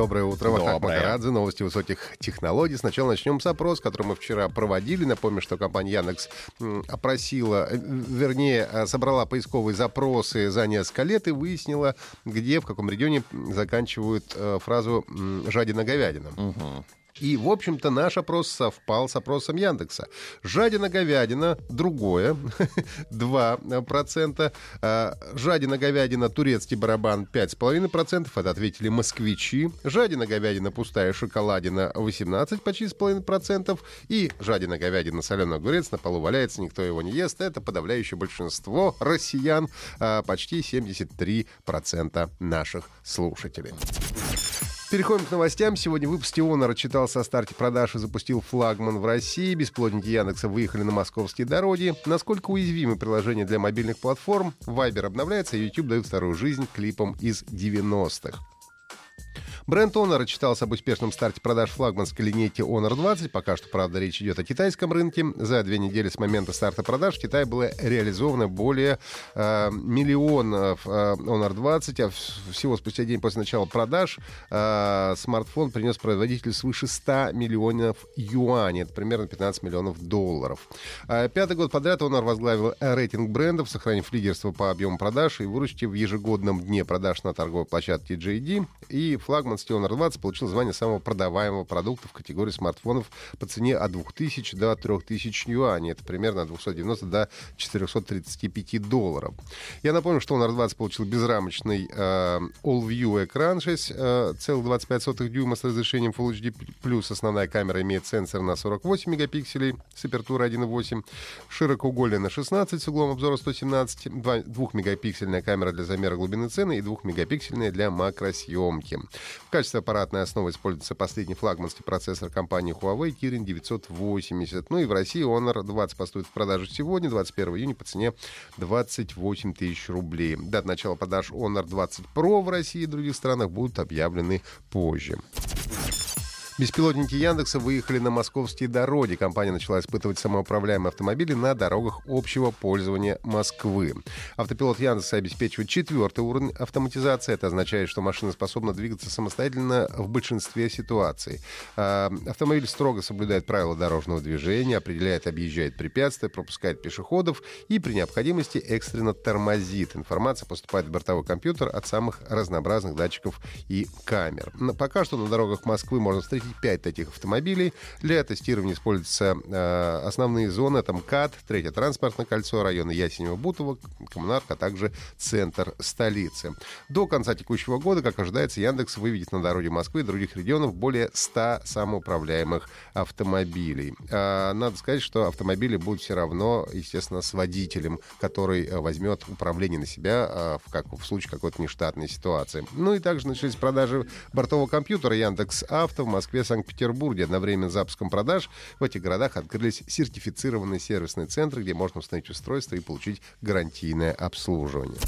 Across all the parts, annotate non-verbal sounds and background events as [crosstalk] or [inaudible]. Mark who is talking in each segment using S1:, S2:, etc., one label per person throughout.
S1: Доброе утро, Вахтанг
S2: Доброе.
S1: Магарадзе, новости высоких технологий. Сначала начнем с опроса, который мы вчера проводили. Напомню, что компания Яндекс опросила, э, вернее, э, собрала поисковые запросы за несколько лет и выяснила, где, в каком регионе заканчивают э, фразу м, «жадина говядина». И, в общем-то, наш опрос совпал с опросом Яндекса. Жадина-говядина другое, [laughs] 2%. А, Жадина-говядина турецкий барабан 5,5%. Это ответили москвичи. Жадина-говядина пустая шоколадина 18, почти с половиной процентов. И жадина-говядина соленый огурец на полу валяется, никто его не ест. Это подавляющее большинство россиян, а, почти 73% наших слушателей. Переходим к новостям. Сегодня в выпуске Honor отчитался о старте продаж и запустил флагман в России. Бесплотники Яндекса выехали на московские дороги. Насколько уязвимы приложения для мобильных платформ? Вайбер обновляется, а YouTube дает вторую жизнь клипам из 90-х. Бренд Honor отчитался об успешном старте продаж флагманской линейки Honor 20. Пока что, правда, речь идет о китайском рынке. За две недели с момента старта продаж в Китае было реализовано более э, миллионов э, Honor 20. А всего спустя день после начала продаж э, смартфон принес производителю свыше 100 миллионов юаней. Это примерно 15 миллионов долларов. А Пятый год подряд Honor возглавил э, рейтинг брендов, сохранив лидерство по объему продаж и выручки в ежегодном дне продаж на торговой площадке JD. И флагман Honor 20 получил звание самого продаваемого продукта в категории смартфонов по цене от 2000 до 3000 юаней. Это примерно от 290 до 435 долларов. Я напомню, что Honor 20 получил безрамочный э, All-View экран 6,25 дюйма с разрешением Full HD+. Основная камера имеет сенсор на 48 мегапикселей с апертурой 1.8, широкоугольная на 16 с углом обзора 117, 2-мегапиксельная камера для замера глубины цены и 2-мегапиксельная для макросъемки. В качестве аппаратной основы используется последний флагманский процессор компании Huawei Kirin 980. Ну и в России Honor 20 поступит в продажу сегодня, 21 июня, по цене 28 тысяч рублей. Дата начала продаж Honor 20 Pro в России и других странах будут объявлены позже. Беспилотники Яндекса выехали на московские дороги. Компания начала испытывать самоуправляемые автомобили на дорогах общего пользования Москвы. Автопилот Яндекса обеспечивает четвертый уровень автоматизации. Это означает, что машина способна двигаться самостоятельно в большинстве ситуаций. А, Автомобиль строго соблюдает правила дорожного движения, определяет, объезжает препятствия, пропускает пешеходов и при необходимости экстренно тормозит. Информация поступает в бортовой компьютер от самых разнообразных датчиков и камер. Пока что на дорогах Москвы можно встретить 5 таких автомобилей. Для тестирования используются э, основные зоны. Это МКАД, Третье транспортное кольцо, районы Ясенева-Бутово, Коммунарка, а также центр столицы. До конца текущего года, как ожидается, Яндекс выведет на дороги Москвы и других регионов более 100 самоуправляемых автомобилей. А, Надо сказать, что автомобили будут все равно, естественно, с водителем, который э, возьмет управление на себя а, в, как, в случае какой-то нештатной ситуации. Ну и также начались продажи бортового компьютера Яндекс Авто в Москве, Санкт-Петербурге. Одновременно с запуском продаж в этих городах открылись сертифицированные сервисные центры, где можно установить устройство и получить гарантийное обслуживание.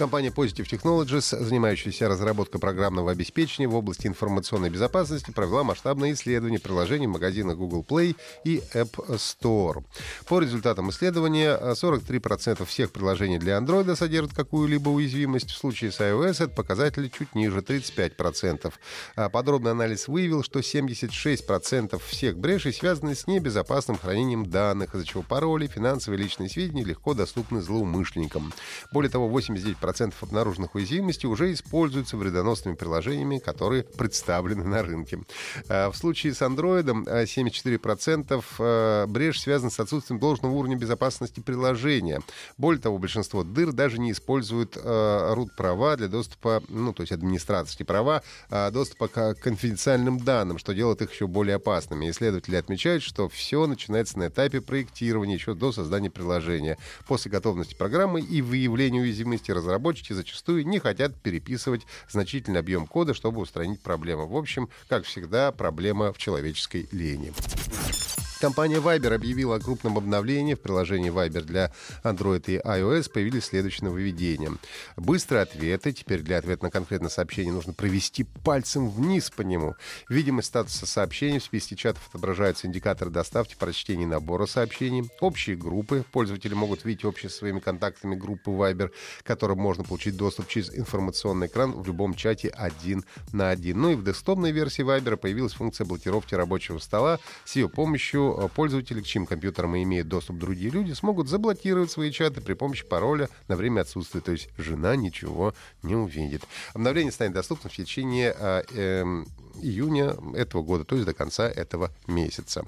S1: Компания Positive Technologies, занимающаяся разработкой программного обеспечения в области информационной безопасности, провела масштабное исследование приложений в магазинах Google Play и App Store. По результатам исследования 43% всех приложений для Android содержат какую-либо уязвимость. В случае с iOS этот показатель чуть ниже 35%. А Подробный анализ выявил, что 76% всех брешей связаны с небезопасным хранением данных, из-за чего пароли, финансовые личные сведения легко доступны злоумышленникам. Более того, 89% обнаруженных уязвимостей уже используются вредоносными приложениями, которые представлены на рынке. А В случае с Android а, 74% э, брешь связаны с отсутствием должного уровня безопасности приложения. Более того, большинство дыр даже не используют root-права для доступа, ну, то есть администраторские права, а, доступа к конфиденциальным данным, что делает их еще более опасными. Исследователи отмечают, что все начинается на этапе проектирования еще до создания приложения. После готовности программы и выявления уязвимости разработчики зачастую не хотят переписывать значительный объем кода, чтобы устранить проблему. В общем, как всегда, проблема в человеческой лени. Компания Viber объявила о крупном обновлении. В приложении Viber для Android и iOS появились следующие нововведения. Быстрые ответы. Теперь для ответа на конкретное сообщение нужно провести пальцем вниз по нему. Видимость статуса сообщений. В списке чатов отображаются индикаторы доставки, прочтения набора сообщений. Общие группы. Пользователи могут видеть общие со своими контактами группы Viber, которым можно получить доступ через информационный экран в любом чате один на один. Ну и в десктопной версии Viber появилась функция блокировки рабочего стола. С ее помощью Э, пользователи, к чьим компьютерам имеют доступ другие люди, смогут заблокировать свои чаты при помощи пароля на время отсутствия. То есть жена ничего не увидит. Обновление станет доступным в течение э, э, июня этого года, то есть до конца этого месяца.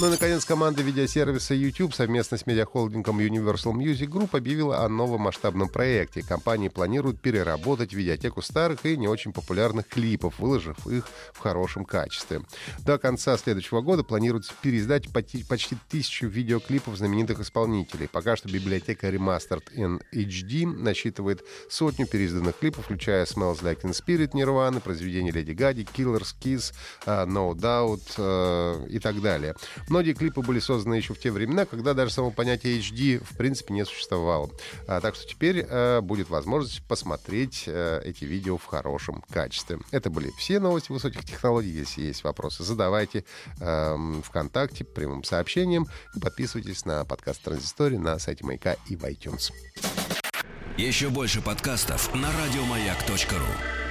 S1: Ну и, наконец, команда видеосервиса YouTube совместно с медиахолдингом Universal Music Group объявила о новом масштабном проекте. Компания планирует переработать видеотеку старых и не очень популярных клипов, выложив их в хорошем качестве. До конца следующего года планируется переиздать почти тысячу видеоклипов знаменитых исполнителей. Пока что библиотека Remastered in HD насчитывает сотню переизданных клипов, включая Smells Like Teen Spirit Nirvana, произведения Леди Гади, Killers Kiss, No Doubt uh, и так далее. Многие клипы были созданы еще в те времена, когда даже само понятие HD в принципе не существовало. А, так что теперь а, будет возможность посмотреть а, эти видео в хорошем качестве. Это были все новости высоких технологий. Если есть вопросы, задавайте а, ВКонтакте прямым сообщением и подписывайтесь на подкаст Транзистории на сайте Маяка и в iTunes.
S3: Еще больше подкастов на радиомаяк.ру